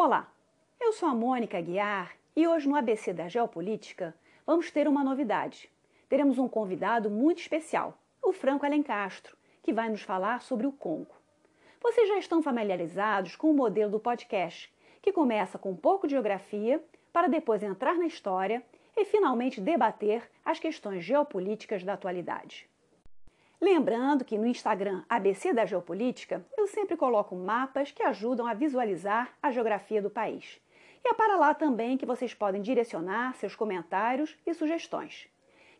Olá, eu sou a Mônica Guiar e hoje no ABC da Geopolítica vamos ter uma novidade. Teremos um convidado muito especial, o Franco Alencastro, que vai nos falar sobre o Congo. Vocês já estão familiarizados com o modelo do podcast, que começa com um pouco de geografia para depois entrar na história e finalmente debater as questões geopolíticas da atualidade. Lembrando que no Instagram ABC da Geopolítica eu sempre coloco mapas que ajudam a visualizar a geografia do país. E é para lá também que vocês podem direcionar seus comentários e sugestões.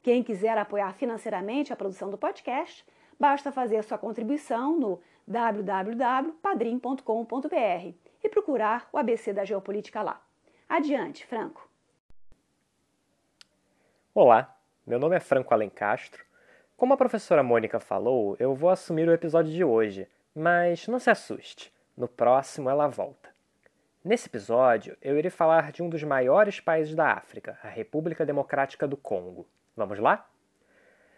Quem quiser apoiar financeiramente a produção do podcast, basta fazer sua contribuição no www.padrim.com.br e procurar o ABC da Geopolítica lá. Adiante, Franco. Olá, meu nome é Franco Alencastro como a professora Mônica falou, eu vou assumir o episódio de hoje, mas não se assuste, no próximo ela volta. Nesse episódio, eu irei falar de um dos maiores países da África, a República Democrática do Congo. Vamos lá?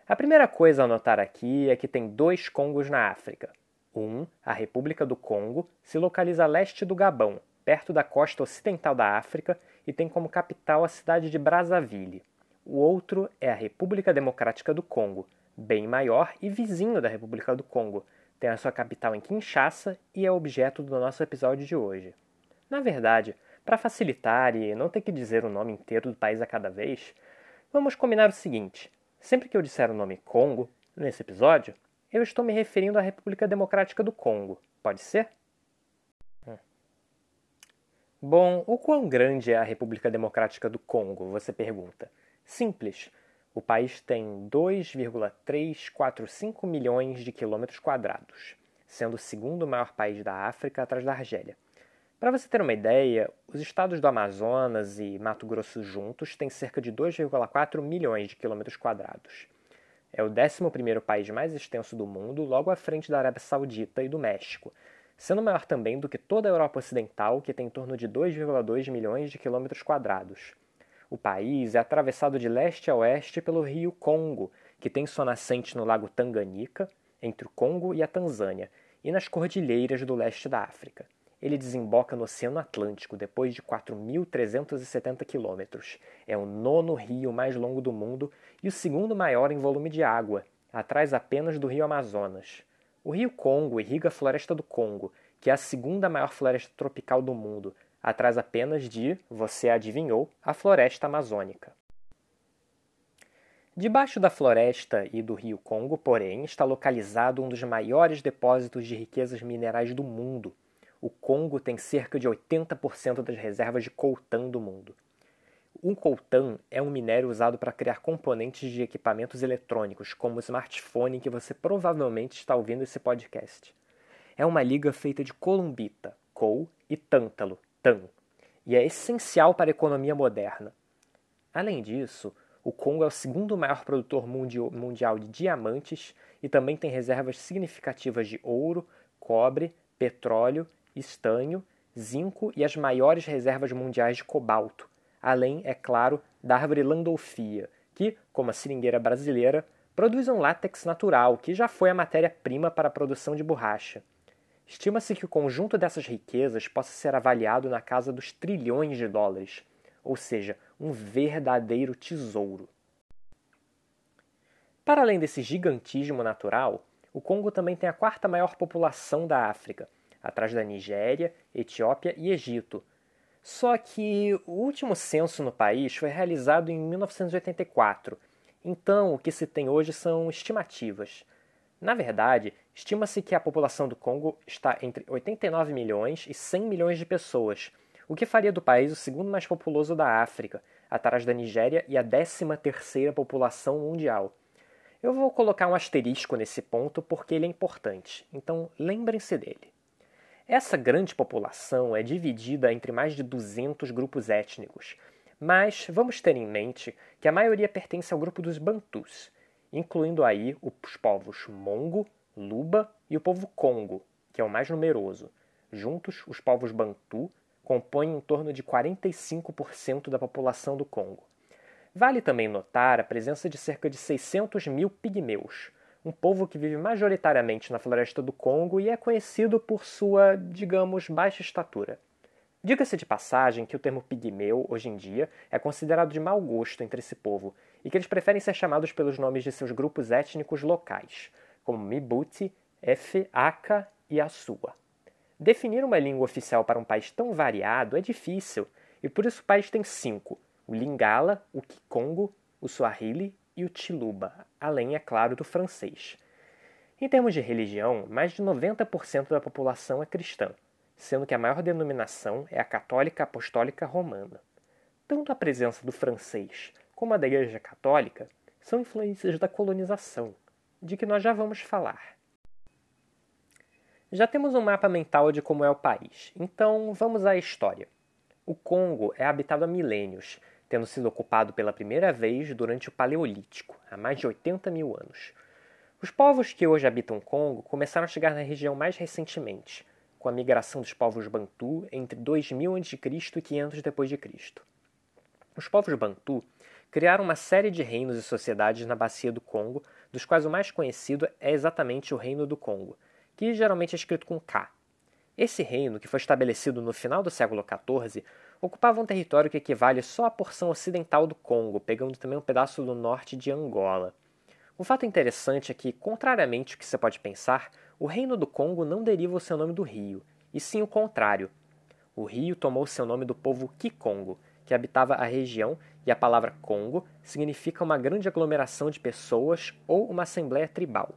A primeira coisa a notar aqui é que tem dois Congos na África. Um, a República do Congo, se localiza a leste do Gabão, perto da costa ocidental da África, e tem como capital a cidade de Brazzaville. O outro é a República Democrática do Congo, bem maior e vizinho da República do Congo. Tem a sua capital em Kinshasa e é objeto do nosso episódio de hoje. Na verdade, para facilitar e não ter que dizer o nome inteiro do país a cada vez, vamos combinar o seguinte: sempre que eu disser o nome Congo nesse episódio, eu estou me referindo à República Democrática do Congo. Pode ser? Hum. Bom, o quão grande é a República Democrática do Congo? Você pergunta. Simples. O país tem 2,345 milhões de quilômetros quadrados, sendo o segundo maior país da África atrás da Argélia. Para você ter uma ideia, os estados do Amazonas e Mato Grosso juntos têm cerca de 2,4 milhões de quilômetros quadrados. É o 11º país mais extenso do mundo, logo à frente da Arábia Saudita e do México, sendo maior também do que toda a Europa Ocidental, que tem em torno de 2,2 milhões de quilômetros quadrados. O país é atravessado de leste a oeste pelo rio Congo, que tem sua nascente no lago Tanganica, entre o Congo e a Tanzânia, e nas cordilheiras do leste da África. Ele desemboca no Oceano Atlântico depois de 4.370 quilômetros. É o nono rio mais longo do mundo e o segundo maior em volume de água, atrás apenas do rio Amazonas. O rio Congo irriga a floresta do Congo, que é a segunda maior floresta tropical do mundo, atrás apenas de, você adivinhou, a floresta amazônica. Debaixo da floresta e do rio Congo, porém, está localizado um dos maiores depósitos de riquezas minerais do mundo. O Congo tem cerca de 80% das reservas de coltan do mundo. O coltan é um minério usado para criar componentes de equipamentos eletrônicos, como o smartphone que você provavelmente está ouvindo esse podcast. É uma liga feita de columbita, coal e tântalo, TAN, e é essencial para a economia moderna. Além disso, o Congo é o segundo maior produtor mundial de diamantes e também tem reservas significativas de ouro, cobre, petróleo, estanho, zinco e as maiores reservas mundiais de cobalto, além, é claro, da árvore landolfia, que, como a seringueira brasileira, produz um látex natural que já foi a matéria-prima para a produção de borracha. Estima-se que o conjunto dessas riquezas possa ser avaliado na casa dos trilhões de dólares, ou seja, um verdadeiro tesouro. Para além desse gigantismo natural, o Congo também tem a quarta maior população da África, atrás da Nigéria, Etiópia e Egito. Só que o último censo no país foi realizado em 1984, então o que se tem hoje são estimativas. Na verdade, estima-se que a população do Congo está entre 89 milhões e 100 milhões de pessoas, o que faria do país o segundo mais populoso da África, atrás da Nigéria e a 13ª população mundial. Eu vou colocar um asterisco nesse ponto porque ele é importante, então lembrem-se dele. Essa grande população é dividida entre mais de 200 grupos étnicos, mas vamos ter em mente que a maioria pertence ao grupo dos Bantus, incluindo aí os povos Mongo, Luba e o povo Congo, que é o mais numeroso. Juntos, os povos Bantu compõem em torno de 45% da população do Congo. Vale também notar a presença de cerca de 600 mil pigmeus, um povo que vive majoritariamente na floresta do Congo e é conhecido por sua, digamos, baixa estatura. Diga-se de passagem que o termo pigmeu, hoje em dia, é considerado de mau gosto entre esse povo e que eles preferem ser chamados pelos nomes de seus grupos étnicos locais, como Mibuti, Efe, Aka e Asua. Definir uma língua oficial para um país tão variado é difícil, e por isso o país tem cinco: o Lingala, o Kikongo, o Swahili e o Chiluba, além, é claro, do francês. Em termos de religião, mais de 90% da população é cristã sendo que a maior denominação é a Católica Apostólica Romana. Tanto a presença do francês como a da Igreja Católica são influências da colonização, de que nós já vamos falar. Já temos um mapa mental de como é o país, então vamos à história. O Congo é habitado há milênios, tendo sido ocupado pela primeira vez durante o Paleolítico, há mais de 80 mil anos. Os povos que hoje habitam o Congo começaram a chegar na região mais recentemente, com a migração dos povos Bantu entre 2000 a.C. e 500 d.C. Os povos Bantu criaram uma série de reinos e sociedades na bacia do Congo, dos quais o mais conhecido é exatamente o Reino do Congo, que geralmente é escrito com K. Esse reino, que foi estabelecido no final do século XIV, ocupava um território que equivale só à porção ocidental do Congo, pegando também um pedaço do norte de Angola. Um fato interessante é que, contrariamente ao que você pode pensar, o reino do Congo não deriva o seu nome do rio, e sim o contrário. O rio tomou seu nome do povo Kikongo, que habitava a região, e a palavra Congo significa uma grande aglomeração de pessoas ou uma assembleia tribal.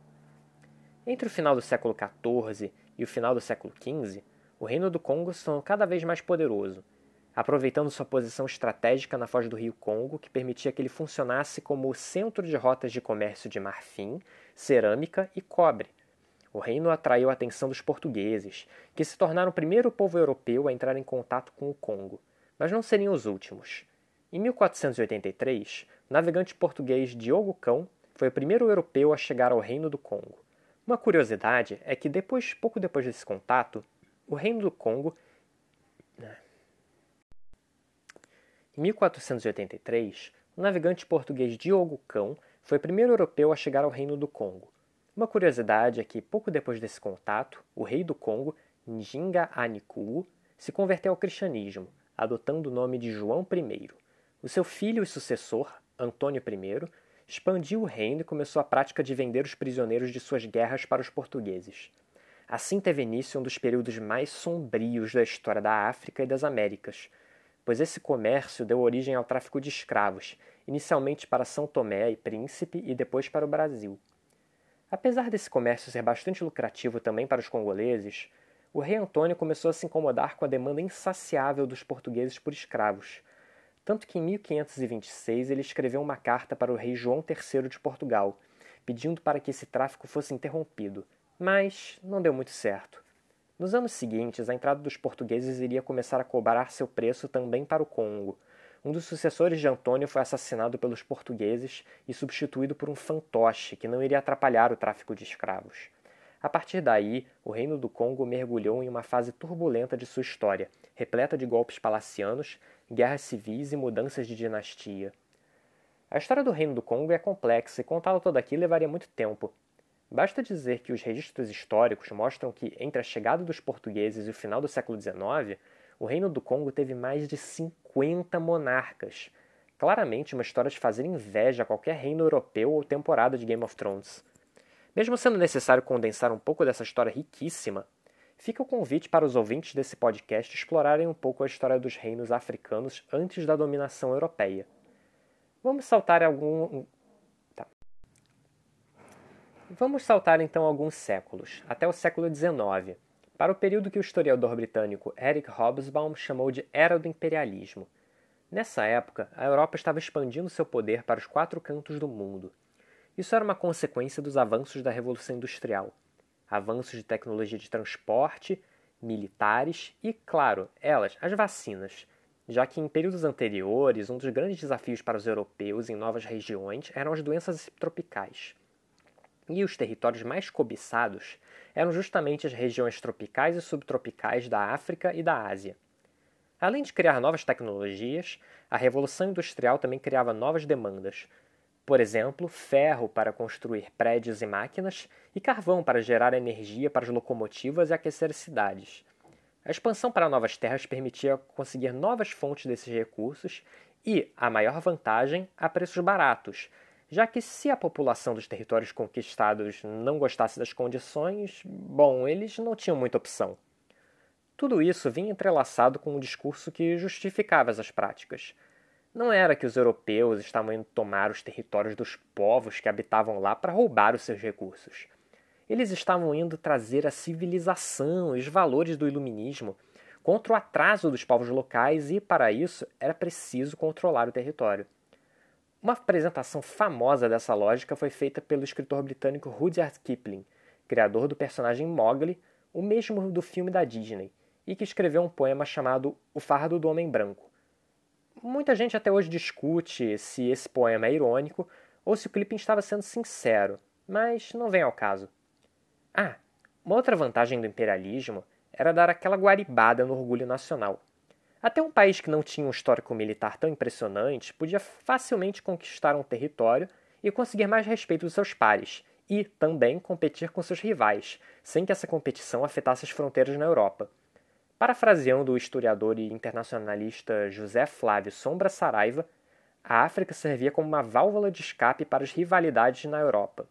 Entre o final do século XIV e o final do século XV, o reino do Congo se tornou cada vez mais poderoso, aproveitando sua posição estratégica na foz do rio Congo, que permitia que ele funcionasse como o centro de rotas de comércio de marfim, cerâmica e cobre. O reino atraiu a atenção dos portugueses, que se tornaram o primeiro povo europeu a entrar em contato com o Congo, mas não seriam os últimos. Em 1483, o navegante português Diogo Cão foi o primeiro europeu a chegar ao reino do Congo. Uma curiosidade é que depois, pouco depois desse contato, o reino do Congo Em 1483, o navegante português Diogo Cão foi o primeiro europeu a chegar ao Reino do Congo. Uma curiosidade é que, pouco depois desse contato, o rei do Congo, Njinga Anikulu, se converteu ao cristianismo, adotando o nome de João I. O seu filho e sucessor, Antônio I, expandiu o reino e começou a prática de vender os prisioneiros de suas guerras para os portugueses. Assim teve início um dos períodos mais sombrios da história da África e das Américas, pois esse comércio deu origem ao tráfico de escravos, inicialmente para São Tomé e Príncipe e depois para o Brasil. Apesar desse comércio ser bastante lucrativo também para os congoleses, o rei Antônio começou a se incomodar com a demanda insaciável dos portugueses por escravos, tanto que em 1526 ele escreveu uma carta para o rei João III de Portugal, pedindo para que esse tráfico fosse interrompido, mas não deu muito certo. Nos anos seguintes, a entrada dos portugueses iria começar a cobrar seu preço também para o Congo. Um dos sucessores de Antônio foi assassinado pelos portugueses e substituído por um fantoche que não iria atrapalhar o tráfico de escravos. A partir daí, o Reino do Congo mergulhou em uma fase turbulenta de sua história, repleta de golpes palacianos, guerras civis e mudanças de dinastia. A história do Reino do Congo é complexa e contá-la toda aqui levaria muito tempo, Basta dizer que os registros históricos mostram que, entre a chegada dos portugueses e o final do século XIX, o Reino do Congo teve mais de 50 monarcas. Claramente uma história de fazer inveja a qualquer reino europeu ou temporada de Game of Thrones. Mesmo sendo necessário condensar um pouco dessa história riquíssima, fica o convite para os ouvintes desse podcast explorarem um pouco a história dos reinos africanos antes da dominação europeia. Vamos saltar algum, Vamos saltar então alguns séculos, até o século XIX, para o período que o historiador britânico Eric Hobsbawm chamou de Era do Imperialismo. Nessa época, a Europa estava expandindo seu poder para os quatro cantos do mundo. Isso era uma consequência dos avanços da Revolução Industrial, avanços de tecnologia de transporte, militares e, claro, elas, as vacinas, já que em períodos anteriores um dos grandes desafios para os europeus em novas regiões eram as doenças tropicais. E os territórios mais cobiçados eram justamente as regiões tropicais e subtropicais da África e da Ásia. Além de criar novas tecnologias, a Revolução Industrial também criava novas demandas. Por exemplo, ferro para construir prédios e máquinas e carvão para gerar energia para as locomotivas e aquecer cidades. A expansão para novas terras permitia conseguir novas fontes desses recursos e, a maior vantagem, a preços baratos, já que se a população dos territórios conquistados não gostasse das condições, bom, eles não tinham muita opção. Tudo isso vinha entrelaçado com um discurso que justificava essas práticas. Não era que os europeus estavam indo tomar os territórios dos povos que habitavam lá para roubar os seus recursos. Eles estavam indo trazer a civilização e os valores do iluminismo contra o atraso dos povos locais e, para isso, era preciso controlar o território. Uma apresentação famosa dessa lógica foi feita pelo escritor britânico Rudyard Kipling, criador do personagem Mowgli, o mesmo do filme da Disney, e que escreveu um poema chamado O Fardo do Homem Branco. Muita gente até hoje discute se esse poema é irônico ou se o Kipling estava sendo sincero, mas não vem ao caso. Ah, uma outra vantagem do imperialismo era dar aquela guaribada no orgulho nacional. Até um país que não tinha um histórico militar tão impressionante podia facilmente conquistar um território e conseguir mais respeito dos seus pares, e também competir com seus rivais, sem que essa competição afetasse as fronteiras na Europa. Parafraseando o historiador e internacionalista José Flávio Sombra Saraiva, a África servia como uma válvula de escape para as rivalidades na Europa.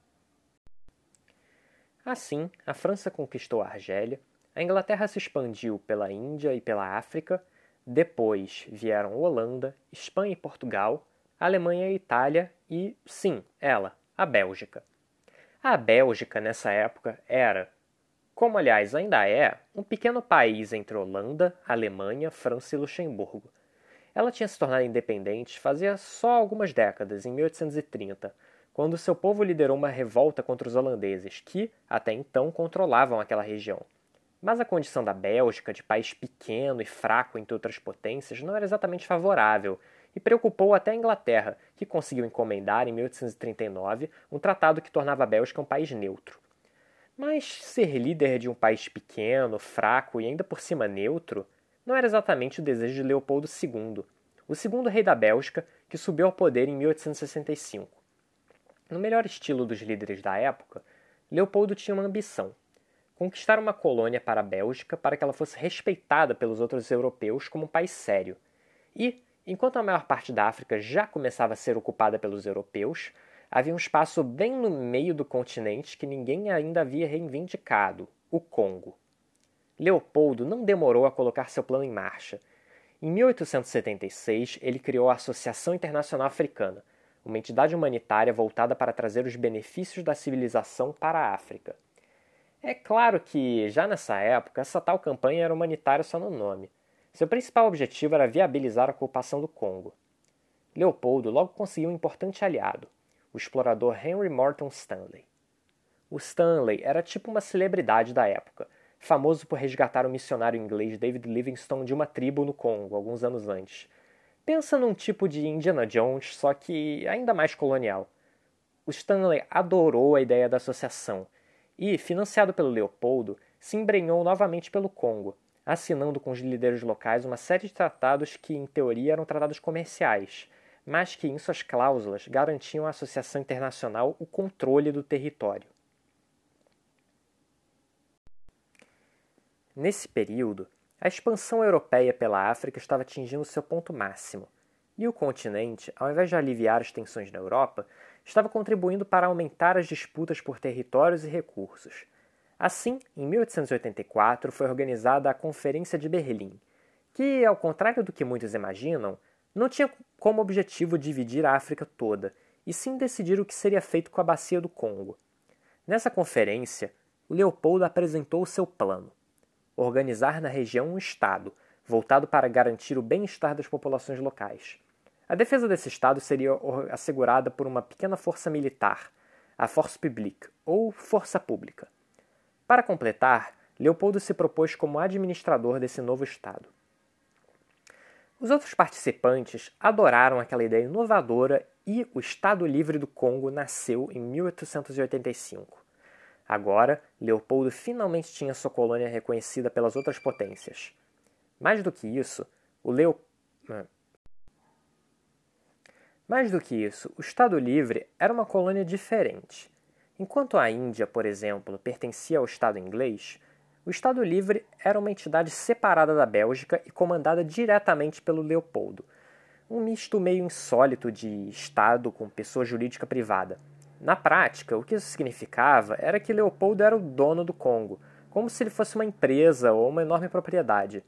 Assim, a França conquistou a Argélia, a Inglaterra se expandiu pela Índia e pela África, depois vieram Holanda, Espanha e Portugal, Alemanha e Itália e, sim, ela, a Bélgica. A Bélgica, nessa época, era, como aliás ainda é, um pequeno país entre Holanda, Alemanha, França e Luxemburgo. Ela tinha se tornado independente fazia só algumas décadas, em 1830, quando seu povo liderou uma revolta contra os holandeses, que, até então, controlavam aquela região. Mas a condição da Bélgica, de país pequeno e fraco entre outras potências, não era exatamente favorável e preocupou até a Inglaterra, que conseguiu encomendar, em 1839, um tratado que tornava a Bélgica um país neutro. Mas ser líder de um país pequeno, fraco e ainda por cima neutro não era exatamente o desejo de Leopoldo II, o segundo rei da Bélgica, que subiu ao poder em 1865. No melhor estilo dos líderes da época, Leopoldo tinha uma ambição: conquistar uma colônia para a Bélgica para que ela fosse respeitada pelos outros europeus como um país sério. E, enquanto a maior parte da África já começava a ser ocupada pelos europeus, havia um espaço bem no meio do continente que ninguém ainda havia reivindicado: o Congo. Leopoldo não demorou a colocar seu plano em marcha. Em 1876, ele criou a Associação Internacional Africana, uma entidade humanitária voltada para trazer os benefícios da civilização para a África. É claro que, já nessa época, essa tal campanha era humanitária só no nome. Seu principal objetivo era viabilizar a ocupação do Congo. Leopoldo logo conseguiu um importante aliado, o explorador Henry Morton Stanley. O Stanley era tipo uma celebridade da época, famoso por resgatar o missionário inglês David Livingstone de uma tribo no Congo alguns anos antes, Pensa num tipo de Indiana Jones, só que ainda mais colonial. O Stanley adorou a ideia da associação e, financiado pelo Leopoldo, se embrenhou novamente pelo Congo, assinando com os líderes locais uma série de tratados que, em teoria, eram tratados comerciais, mas que, em suas cláusulas, garantiam à Associação Internacional o controle do território. Nesse período, a expansão europeia pela África estava atingindo seu ponto máximo, e o continente, ao invés de aliviar as tensões na Europa, estava contribuindo para aumentar as disputas por territórios e recursos. Assim, em 1884 foi organizada a Conferência de Berlim, que, ao contrário do que muitos imaginam, não tinha como objetivo dividir a África toda, e sim decidir o que seria feito com a bacia do Congo. Nessa conferência, Leopoldo apresentou o seu plano organizar na região um Estado, voltado para garantir o bem-estar das populações locais. A defesa desse Estado seria assegurada por uma pequena força militar, a Force Publique, ou Força Pública. Para completar, Leopoldo se propôs como administrador desse novo Estado. Os outros participantes adoraram aquela ideia inovadora e o Estado Livre do Congo nasceu em 1885. Agora, Leopoldo finalmente tinha sua colônia reconhecida pelas outras potências. Mais do que isso, o Leo... Mais do que isso, o Estado Livre era uma colônia diferente. Enquanto a Índia, por exemplo, pertencia ao Estado inglês, O Estado Livre era uma entidade separada da Bélgica e comandada diretamente pelo Leopoldo. Um misto meio insólito de Estado com pessoa jurídica privada. Na prática, o que isso significava era que Leopoldo era o dono do Congo, como se ele fosse uma empresa ou uma enorme propriedade.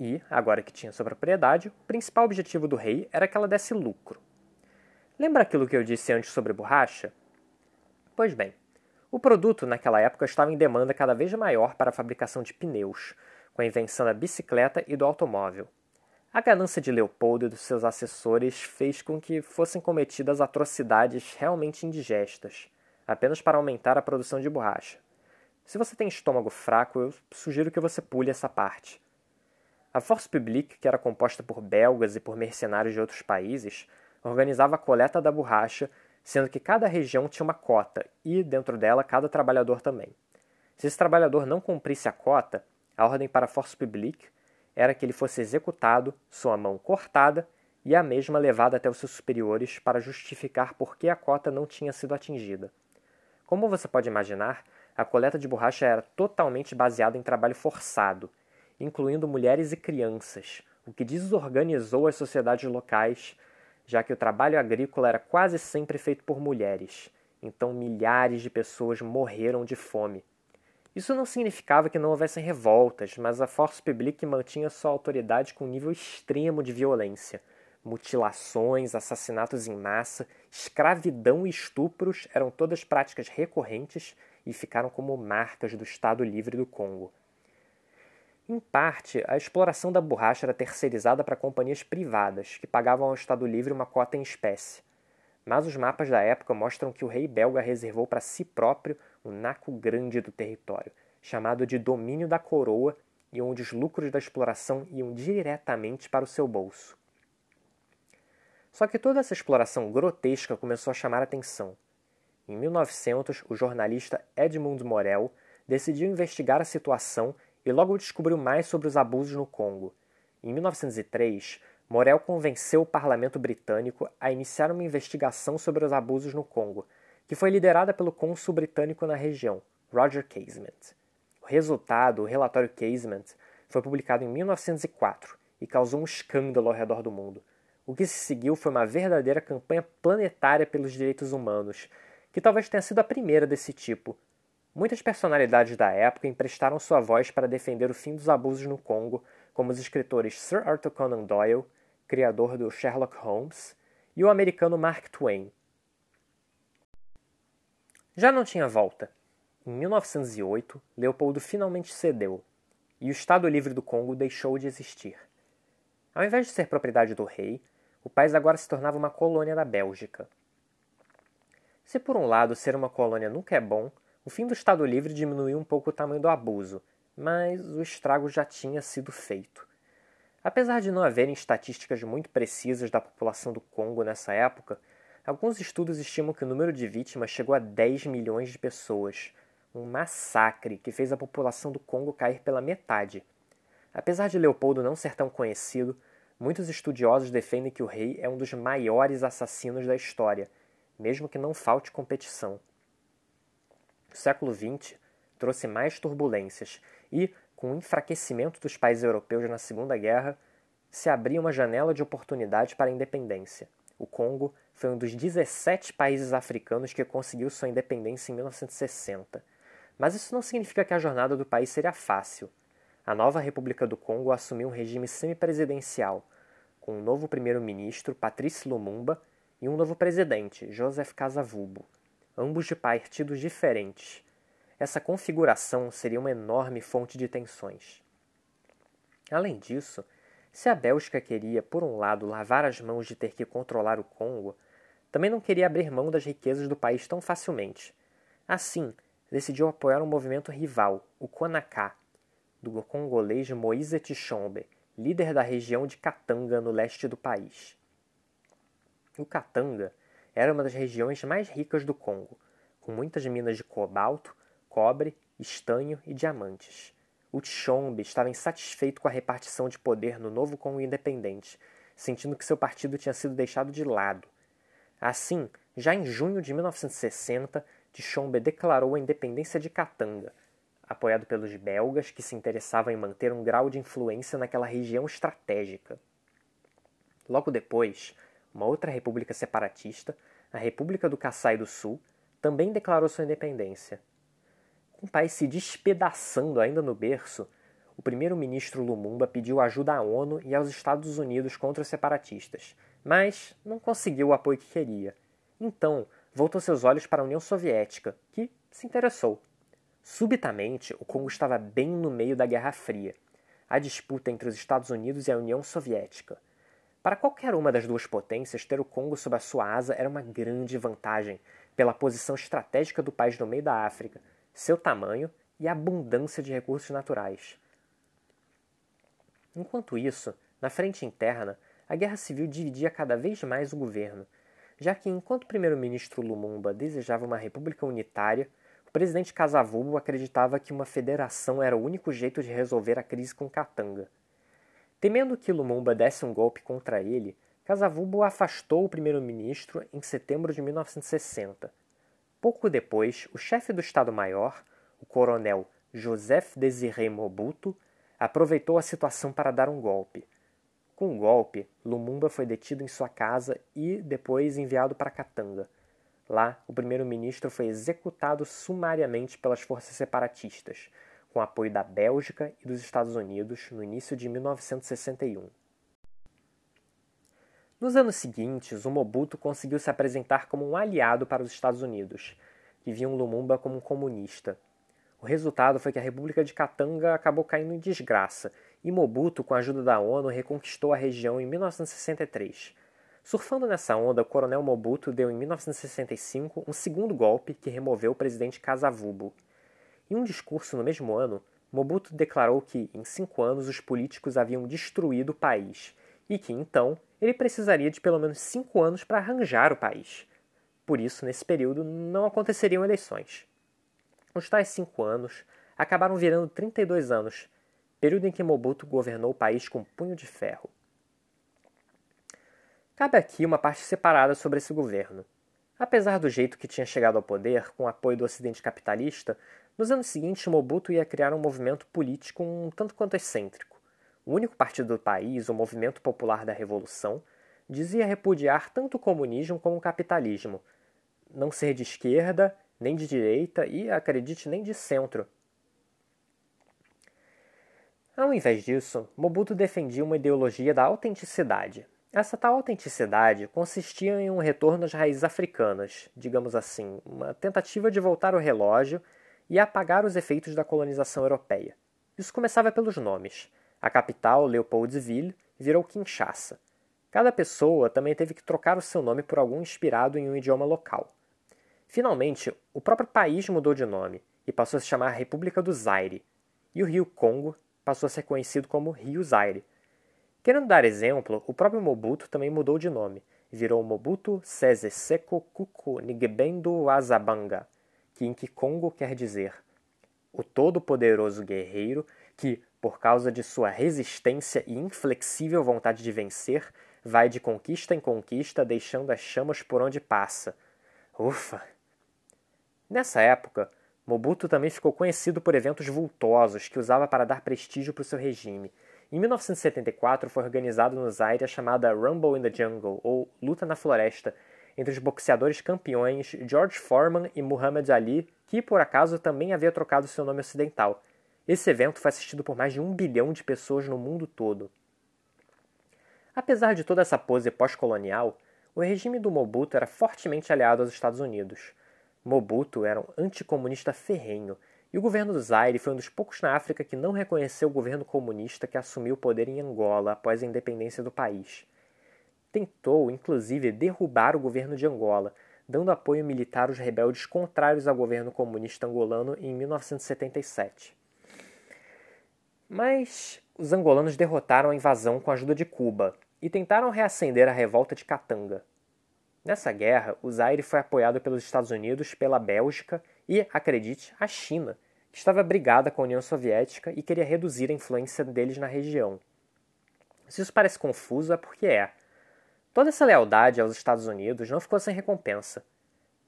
E, agora que tinha sua propriedade, o principal objetivo do rei era que ela desse lucro. Lembra aquilo que eu disse antes sobre borracha? Pois bem, o produto, naquela época, estava em demanda cada vez maior para a fabricação de pneus, com a invenção da bicicleta e do automóvel. A ganância de Leopoldo e dos seus assessores fez com que fossem cometidas atrocidades realmente indigestas, apenas para aumentar a produção de borracha. Se você tem estômago fraco, eu sugiro que você pule essa parte. A Force Publique, que era composta por belgas e por mercenários de outros países, organizava a coleta da borracha sendo que cada região tinha uma cota e, dentro dela, cada trabalhador também. Se esse trabalhador não cumprisse a cota, a ordem para a força publique era que ele fosse executado, sua mão cortada e a mesma levada até os seus superiores para justificar por que a cota não tinha sido atingida. Como você pode imaginar, a coleta de borracha era totalmente baseada em trabalho forçado, incluindo mulheres e crianças, o que desorganizou as sociedades locais já que o trabalho agrícola era quase sempre feito por mulheres, então milhares de pessoas morreram de fome. Isso não significava que não houvessem revoltas, mas a Force Publique mantinha sua autoridade com um nível extremo de violência. Mutilações, assassinatos em massa, escravidão e estupros eram todas práticas recorrentes e ficaram como marcas do Estado Livre do Congo. Em parte, a exploração da borracha era terceirizada para companhias privadas, que pagavam ao Estado Livre uma cota em espécie. Mas os mapas da época mostram que o rei belga reservou para si próprio um naco grande do território, chamado de Domínio da Coroa, e onde os lucros da exploração iam diretamente para o seu bolso. Só que toda essa exploração grotesca começou a chamar a atenção. Em 1900, o jornalista Edmund Morel decidiu investigar a situação e logo descobriu mais sobre os abusos no Congo. Em 1903, Morel convenceu o parlamento britânico a iniciar uma investigação sobre os abusos no Congo, que foi liderada pelo cônsul britânico na região, Roger Casement. O resultado, o relatório Casement, foi publicado em 1904 e causou um escândalo ao redor do mundo. O que se seguiu foi uma verdadeira campanha planetária pelos direitos humanos, que talvez tenha sido a primeira desse tipo, Muitas personalidades da época emprestaram sua voz para defender o fim dos abusos no Congo, como os escritores Sir Arthur Conan Doyle, criador do Sherlock Holmes, e o americano Mark Twain. Já não tinha volta. Em 1908, Leopoldo finalmente cedeu, e o Estado Livre do Congo deixou de existir. Ao invés de ser propriedade do rei, o país agora se tornava uma colônia da Bélgica. Se por um lado ser uma colônia nunca é bom, o fim do Estado Livre diminuiu um pouco o tamanho do abuso, mas o estrago já tinha sido feito. Apesar de não haverem estatísticas muito precisas da população do Congo nessa época, alguns estudos estimam que o número de vítimas chegou a 10 milhões de pessoas, um massacre que fez a população do Congo cair pela metade. Apesar de Leopoldo não ser tão conhecido, muitos estudiosos defendem que o rei é um dos maiores assassinos da história, mesmo que não falte competição. O século XX trouxe mais turbulências e, com o enfraquecimento dos países europeus na Segunda Guerra, se abria uma janela de oportunidade para a independência. O Congo foi um dos 17 países africanos que conseguiu sua independência em 1960. Mas isso não significa que a jornada do país seria fácil. A nova República do Congo assumiu um regime semipresidencial, com um novo primeiro-ministro, Patrice Lumumba, e um novo presidente, Joseph Kasavubu ambos de partidos diferentes. Essa configuração seria uma enorme fonte de tensões. Além disso, se a Bélgica queria, por um lado, lavar as mãos de ter que controlar o Congo, também não queria abrir mão das riquezas do país tão facilmente. Assim, decidiu apoiar um movimento rival, o Konaká, do congolês Moise Tshombe, líder da região de Katanga, no leste do país. O Katanga era uma das regiões mais ricas do Congo, com muitas minas de cobalto, cobre, estanho e diamantes. O Tshombe estava insatisfeito com a repartição de poder no novo Congo independente, sentindo que seu partido tinha sido deixado de lado. Assim, já em junho de 1960, Tshombe declarou a independência de Katanga. apoiado pelos belgas, que se interessavam em manter um grau de influência naquela região estratégica. Logo depois, uma outra república separatista, a República do Kassai do Sul, também declarou sua independência. Com o país se despedaçando ainda no berço, o primeiro-ministro Lumumba pediu ajuda à ONU e aos Estados Unidos contra os separatistas, mas não conseguiu o apoio que queria. Então, voltou seus olhos para a União Soviética, que se interessou. Subitamente, o Congo estava bem no meio da Guerra Fria, a disputa entre os Estados Unidos e a União Soviética. Para qualquer uma das duas potências, ter o Congo sob a sua asa era uma grande vantagem, pela posição estratégica do país no meio da África, seu tamanho e a abundância de recursos naturais. Enquanto isso, na frente interna, a guerra civil dividia cada vez mais o governo, já que enquanto o primeiro-ministro Lumumba desejava uma república unitária, o presidente Kasavubu acreditava que uma federação era o único jeito de resolver a crise com Katanga. Temendo que Lumumba desse um golpe contra ele, Kasavubu afastou o primeiro-ministro em setembro de 1960. Pouco depois, o chefe do Estado-Maior, o coronel Joseph Désiré Mobutu, aproveitou a situação para dar um golpe. Com o golpe, Lumumba foi detido em sua casa e depois enviado para Katanga. Lá, o primeiro-ministro foi executado sumariamente pelas forças separatistas, com apoio da Bélgica e dos Estados Unidos no início de 1961. Nos anos seguintes, o Mobutu conseguiu se apresentar como um aliado para os Estados Unidos, que viam Lumumba como um comunista. O resultado foi que a República de Katanga acabou caindo em desgraça, e Mobutu, com a ajuda da ONU, reconquistou a região em 1963. Surfando nessa onda, o coronel Mobutu deu em 1965 um segundo golpe que removeu o presidente Kasavubu. Em um discurso no mesmo ano, Mobutu declarou que, em cinco anos, os políticos haviam destruído o país e que, então, ele precisaria de pelo menos cinco anos para arranjar o país. Por isso, nesse período, não aconteceriam eleições. Os tais cinco anos acabaram virando 32 anos, período em que Mobutu governou o país com punho de ferro. Cabe aqui uma parte separada sobre esse governo. Apesar do jeito que tinha chegado ao poder, com o apoio do Ocidente capitalista, nos anos seguintes, Mobutu ia criar um movimento político um tanto quanto excêntrico. O único partido do país, o Movimento Popular da Revolução, dizia repudiar tanto o comunismo como o capitalismo, não ser de esquerda, nem de direita e, acredite, nem de centro. Ao invés disso, Mobutu defendia uma ideologia da autenticidade. Essa tal autenticidade consistia em um retorno às raízes africanas, digamos assim, uma tentativa de voltar o relógio e apagar os efeitos da colonização europeia. Isso começava pelos nomes. A capital, Leopoldville, virou Kinshasa. Cada pessoa também teve que trocar o seu nome por algum inspirado em um idioma local. Finalmente, o próprio país mudou de nome e passou a se chamar República do Zaire, e o rio Congo passou a ser conhecido como Rio Zaire. Querendo dar exemplo, o próprio Mobutu também mudou de nome virou Mobutu Sese Seko Kuku Nigebendo Azabanga, que em Kikongo quer dizer o todo-poderoso guerreiro que, por causa de sua resistência e inflexível vontade de vencer, vai de conquista em conquista deixando as chamas por onde passa. Ufa! Nessa época, Mobutu também ficou conhecido por eventos vultosos que usava para dar prestígio para o seu regime. Em 1974 foi organizado no Zaire a chamada Rumble in the Jungle, ou Luta na Floresta, entre os boxeadores campeões George Foreman e Muhammad Ali, que por acaso também havia trocado seu nome ocidental. Esse evento foi assistido por mais de um bilhão de pessoas no mundo todo. Apesar de toda essa pose pós-colonial, o regime do Mobutu era fortemente aliado aos Estados Unidos. Mobutu era um anticomunista ferrenho, e o governo do Zaire foi um dos poucos na África que não reconheceu o governo comunista que assumiu o poder em Angola após a independência do país tentou, inclusive, derrubar o governo de Angola, dando apoio militar aos rebeldes contrários ao governo comunista angolano em 1977. Mas os angolanos derrotaram a invasão com a ajuda de Cuba e tentaram reacender a revolta de Katanga. Nessa guerra, o Zaire foi apoiado pelos Estados Unidos, pela Bélgica e, acredite, a China, que estava brigada com a União Soviética e queria reduzir a influência deles na região. Se isso parece confuso, é porque é. Toda essa lealdade aos Estados Unidos não ficou sem recompensa.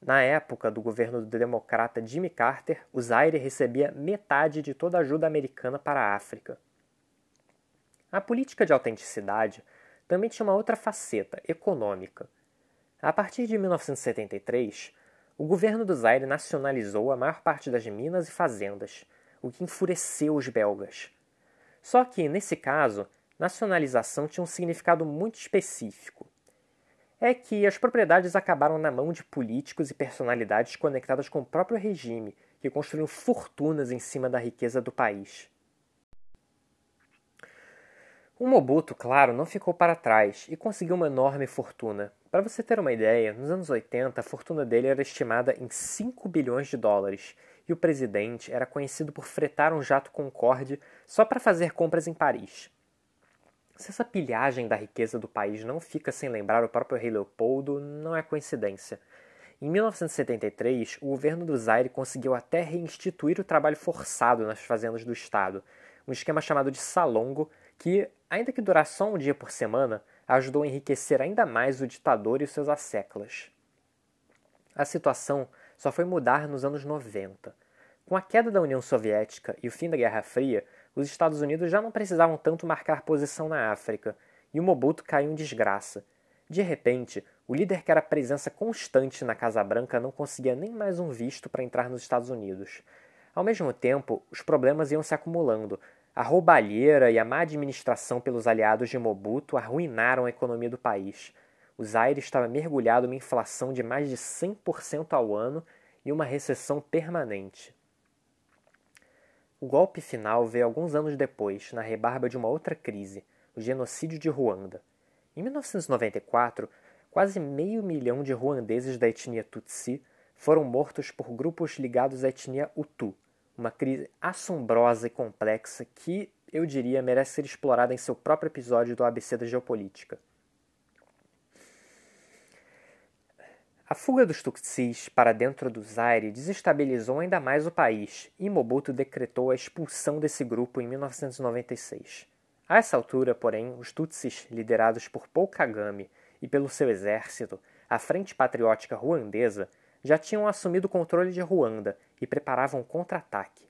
Na época do governo do democrata Jimmy Carter, o Zaire recebia metade de toda a ajuda americana para a África. A política de autenticidade também tinha uma outra faceta, econômica. A partir de 1973, o governo do Zaire nacionalizou a maior parte das minas e fazendas, o que enfureceu os belgas. Só que, nesse caso, nacionalização tinha um significado muito específico. É que as propriedades acabaram na mão de políticos e personalidades conectadas com o próprio regime, que construíram fortunas em cima da riqueza do país. O Mobutu, claro, não ficou para trás e conseguiu uma enorme fortuna. Para você ter uma ideia, nos anos 80 a fortuna dele era estimada em 5 bilhões de dólares e o presidente era conhecido por fretar um jato Concorde só para fazer compras em Paris. Se essa pilhagem da riqueza do país não fica sem lembrar o próprio rei Leopoldo, não é coincidência. Em 1973, o governo do Zaire conseguiu até reinstituir o trabalho forçado nas fazendas do Estado, um esquema chamado de salongo que, ainda que durasse só um dia por semana, ajudou a enriquecer ainda mais o ditador e seus asseclas. A situação só foi mudar nos anos 90. Com a queda da União Soviética e o fim da Guerra Fria, os Estados Unidos já não precisavam tanto marcar posição na África, e o Mobutu caiu em desgraça. De repente, o líder que era presença constante na Casa Branca não conseguia nem mais um visto para entrar nos Estados Unidos. Ao mesmo tempo, os problemas iam se acumulando, a roubalheira e a má administração pelos aliados de Mobutu arruinaram a economia do país. O Zaire estava mergulhado numa inflação de mais de 100% ao ano e uma recessão permanente. O golpe final veio alguns anos depois, na rebarba de uma outra crise, o genocídio de Ruanda. Em 1994, quase meio milhão de ruandeses da etnia Tutsi foram mortos por grupos ligados à etnia Hutu, uma crise assombrosa e complexa que, eu diria, merece ser explorada em seu próprio episódio do ABC da Geopolítica. A fuga dos Tutsis para dentro do Zaire desestabilizou ainda mais o país e Mobutu decretou a expulsão desse grupo em 1996. A essa altura, porém, os Tutsis, liderados por Paul Kagame e pelo seu exército, a Frente Patriótica Ruandesa, já tinham assumido o controle de Ruanda e preparavam um contra-ataque.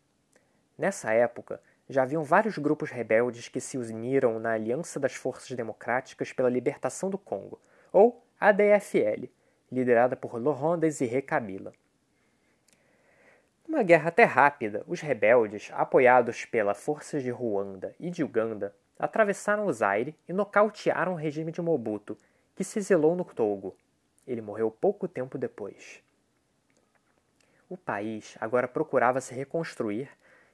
Nessa época, já haviam vários grupos rebeldes que se uniram na Aliança das Forças Democráticas pela Libertação do Congo, ou ADFL, liderada por Laurent Désiré Kabila. Uma guerra até rápida, os rebeldes, apoiados pelas forças de Ruanda e de Uganda, atravessaram o Zaire e nocautearam o regime de Mobutu, que se exilou no Togo. Ele morreu pouco tempo depois. O país agora procurava se reconstruir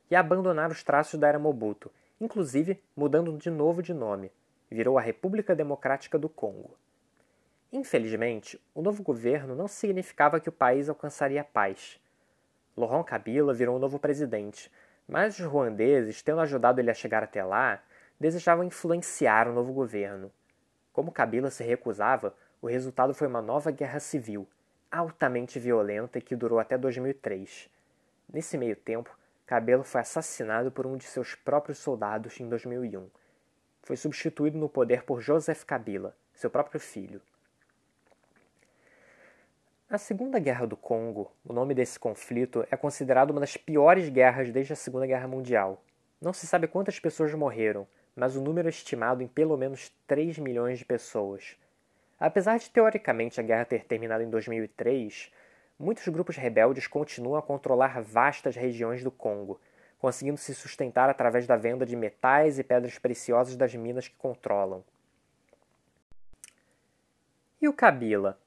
e abandonar os traços da era Mobutu, inclusive mudando de novo de nome. Virou a República Democrática do Congo. Infelizmente, o novo governo não significava que o país alcançaria paz. Laurent Kabila virou o novo presidente, mas os ruandeses, tendo ajudado ele a chegar até lá, desejavam influenciar o novo governo. Como Kabila se recusava, o resultado foi uma nova guerra civil, altamente violenta que durou até 2003. Nesse meio tempo, Cabelo foi assassinado por um de seus próprios soldados em 2001. Foi substituído no poder por Joseph Kabila, seu próprio filho. A Segunda Guerra do Congo, o nome desse conflito, é considerado uma das piores guerras desde a Segunda Guerra Mundial. Não se sabe quantas pessoas morreram, mas o número é estimado em pelo menos 3 milhões de pessoas. Apesar de teoricamente a guerra ter terminado em 2003, muitos grupos rebeldes continuam a controlar vastas regiões do Congo, conseguindo se sustentar através da venda de metais e pedras preciosas das minas que controlam. E o Kabila?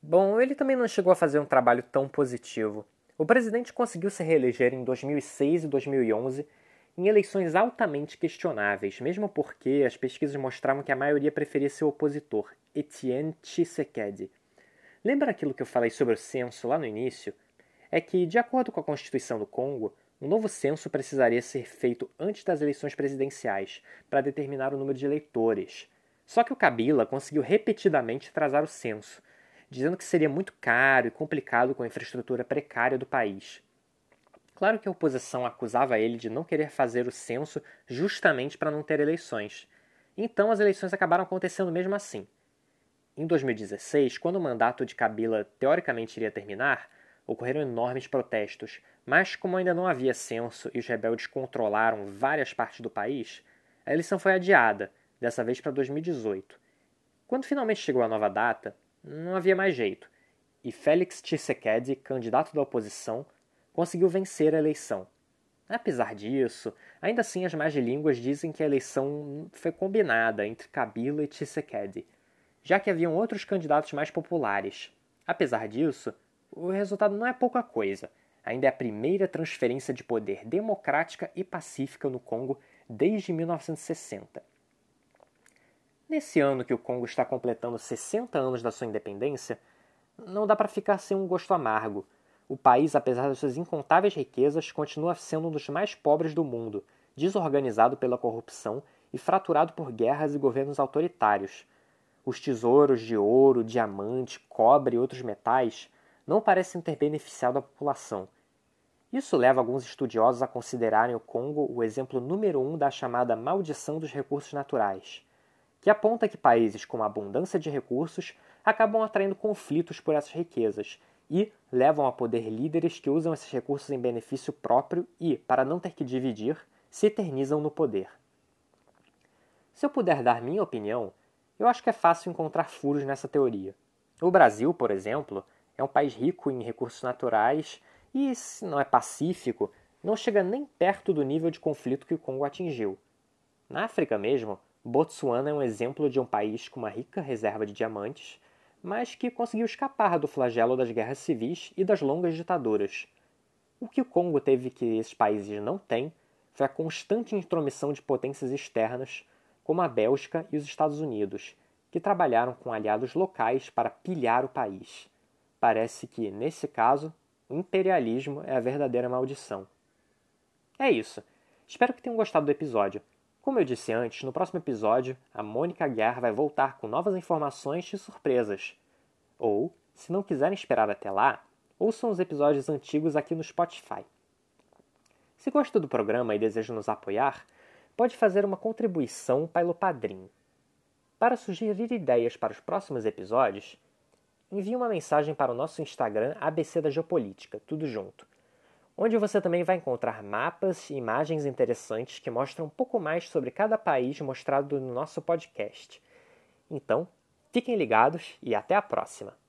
Bom, ele também não chegou a fazer um trabalho tão positivo. O presidente conseguiu se reeleger em 2006 e 2011 em eleições altamente questionáveis, mesmo porque as pesquisas mostravam que a maioria preferia seu opositor, Etienne Tshisekedi. Lembra aquilo que eu falei sobre o censo lá no início? É que, de acordo com a Constituição do Congo, um novo censo precisaria ser feito antes das eleições presidenciais para determinar o número de eleitores. Só que o Kabila conseguiu repetidamente atrasar o censo, dizendo que seria muito caro e complicado com a infraestrutura precária do país. Claro que a oposição acusava ele de não querer fazer o censo justamente para não ter eleições. Então as eleições acabaram acontecendo mesmo assim. Em 2016, quando o mandato de Kabila teoricamente iria terminar, ocorreram enormes protestos, mas como ainda não havia censo e os rebeldes controlaram várias partes do país, a eleição foi adiada, dessa vez para 2018. Quando finalmente chegou a nova data, não havia mais jeito, e Félix Tshisekedi, candidato da oposição, conseguiu vencer a eleição. Apesar disso, ainda assim as más línguas dizem que a eleição foi combinada entre Kabila e Tshisekedi, já que haviam outros candidatos mais populares. Apesar disso, o resultado não é pouca coisa. Ainda é a primeira transferência de poder democrática e pacífica no Congo desde 1960. Nesse ano que o Congo está completando 60 anos da sua independência, não dá para ficar sem um gosto amargo. O país, apesar das suas incontáveis riquezas, continua sendo um dos mais pobres do mundo, desorganizado pela corrupção e fraturado por guerras e governos autoritários. Os tesouros de ouro, diamante, cobre e outros metais não parecem ter beneficiado a população. Isso leva alguns estudiosos a considerarem o Congo o exemplo número um da chamada maldição dos recursos naturais que aponta que países com abundância de recursos acabam atraindo conflitos por essas riquezas e levam a poder líderes que usam esses recursos em benefício próprio e, para não ter que dividir, se eternizam no poder. Se eu puder dar minha opinião, eu acho que é fácil encontrar furos nessa teoria. O Brasil, por exemplo, é um país rico em recursos naturais e, se não é pacífico, não chega nem perto do nível de conflito que o Congo atingiu. Na África mesmo, Botsuana é um exemplo de um país com uma rica reserva de diamantes, mas que conseguiu escapar do flagelo das guerras civis e das longas ditaduras. O que o Congo teve que esses países não têm foi a constante intromissão de potências externas, como a Bélgica e os Estados Unidos, que trabalharam com aliados locais para pilhar o país. Parece que, nesse caso, o imperialismo é a verdadeira maldição. É isso. Espero que tenham gostado do episódio. Como eu disse antes, no próximo episódio, a Mônica Guerra vai voltar com novas informações e surpresas. Ou, se não quiserem esperar até lá, ouçam os episódios antigos aqui no Spotify. Se gosta do programa e deseja nos apoiar, pode fazer uma contribuição pelo Padrim. Para sugerir ideias para os próximos episódios, envie uma mensagem para o nosso Instagram ABC da Geopolítica, tudo junto onde você também vai encontrar mapas e imagens interessantes que mostram um pouco mais sobre cada país mostrado no nosso podcast. Então, fiquem ligados e até a próxima!